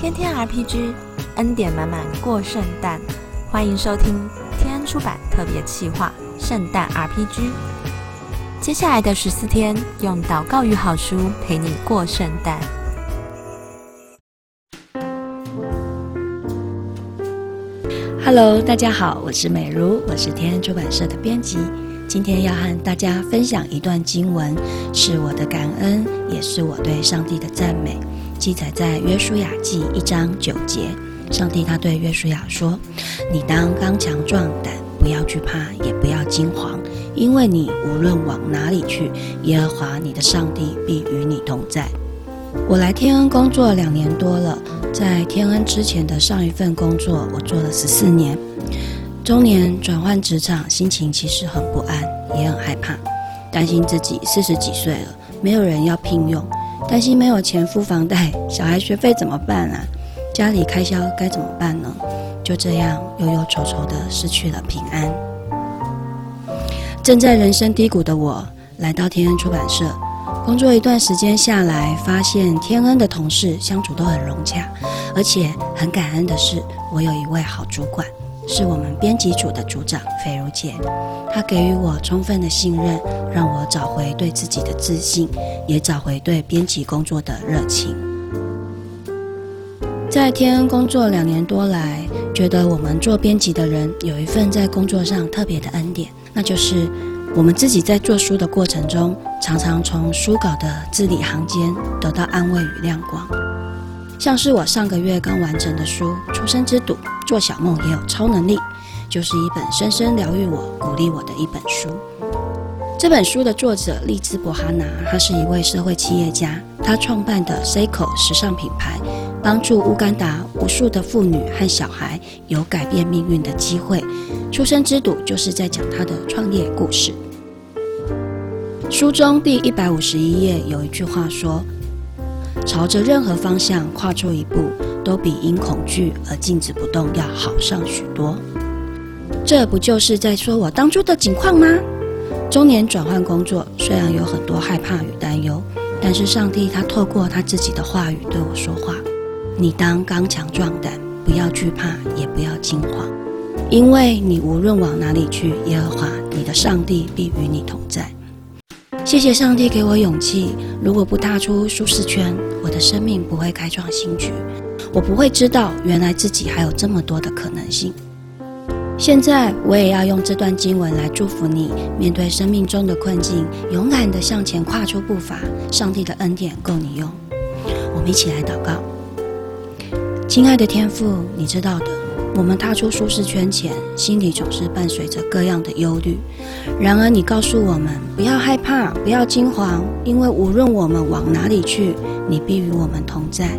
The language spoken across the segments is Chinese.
天天 RPG，恩典满满过圣诞。欢迎收听天安出版特别企划《圣诞 RPG》。接下来的十四天，用祷告与好书陪你过圣诞。Hello，大家好，我是美如，我是天安出版社的编辑。今天要和大家分享一段经文，是我的感恩，也是我对上帝的赞美。记载在约书亚记一章九节，上帝他对约书亚说：“你当刚强壮胆，不要惧怕，也不要惊慌，因为你无论往哪里去，耶和华你的上帝必与你同在。”我来天恩工作两年多了，在天恩之前的上一份工作，我做了十四年。中年转换职场，心情其实很不安，也很害怕，担心自己四十几岁了，没有人要聘用，担心没有钱付房贷，小孩学费怎么办啊？家里开销该怎么办呢？就这样忧忧愁愁的失去了平安。正在人生低谷的我，来到天恩出版社工作一段时间下来，发现天恩的同事相处都很融洽，而且很感恩的是，我有一位好主管。是我们编辑组的组长斐如姐，她给予我充分的信任，让我找回对自己的自信，也找回对编辑工作的热情。在天恩工作两年多来，觉得我们做编辑的人有一份在工作上特别的恩典，那就是我们自己在做书的过程中，常常从书稿的字里行间得到安慰与亮光。像是我上个月刚完成的书《出生之赌》，做小梦也有超能力，就是一本深深疗愈我、鼓励我的一本书。这本书的作者利兹伯哈拿，他是一位社会企业家，他创办的 Seiko 时尚品牌，帮助乌干达无数的妇女和小孩有改变命运的机会。《出生之赌》就是在讲他的创业故事。书中第一百五十一页有一句话说。朝着任何方向跨出一步，都比因恐惧而静止不动要好上许多。这不就是在说我当初的境况吗？中年转换工作，虽然有很多害怕与担忧，但是上帝他透过他自己的话语对我说话：你当刚强壮胆，不要惧怕，也不要惊慌，因为你无论往哪里去，耶和华你的上帝必与你同在。谢谢上帝给我勇气。如果不踏出舒适圈，我的生命不会开创新局，我不会知道原来自己还有这么多的可能性。现在我也要用这段经文来祝福你，面对生命中的困境，勇敢地向前跨出步伐。上帝的恩典够你用。我们一起来祷告，亲爱的天父，你知道的。我们踏出舒适圈前，心里总是伴随着各样的忧虑。然而，你告诉我们不要害怕，不要惊慌，因为无论我们往哪里去，你必与我们同在。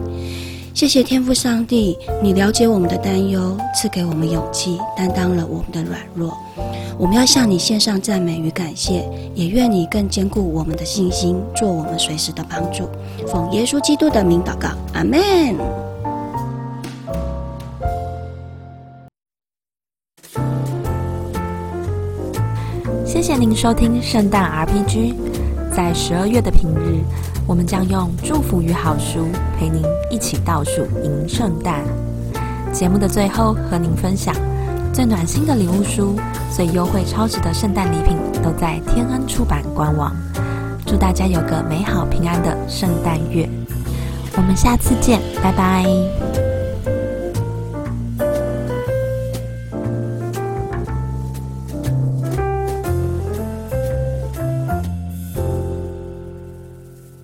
谢谢天父上帝，你了解我们的担忧，赐给我们勇气，担当了我们的软弱。我们要向你献上赞美与感谢，也愿你更坚固我们的信心，做我们随时的帮助。奉耶稣基督的名祷告，阿门。谢谢您收听圣诞 RPG。在十二月的平日，我们将用祝福与好书陪您一起倒数迎圣诞。节目的最后，和您分享最暖心的礼物书、最优惠超值的圣诞礼品，都在天恩出版官网。祝大家有个美好平安的圣诞月！我们下次见，拜拜。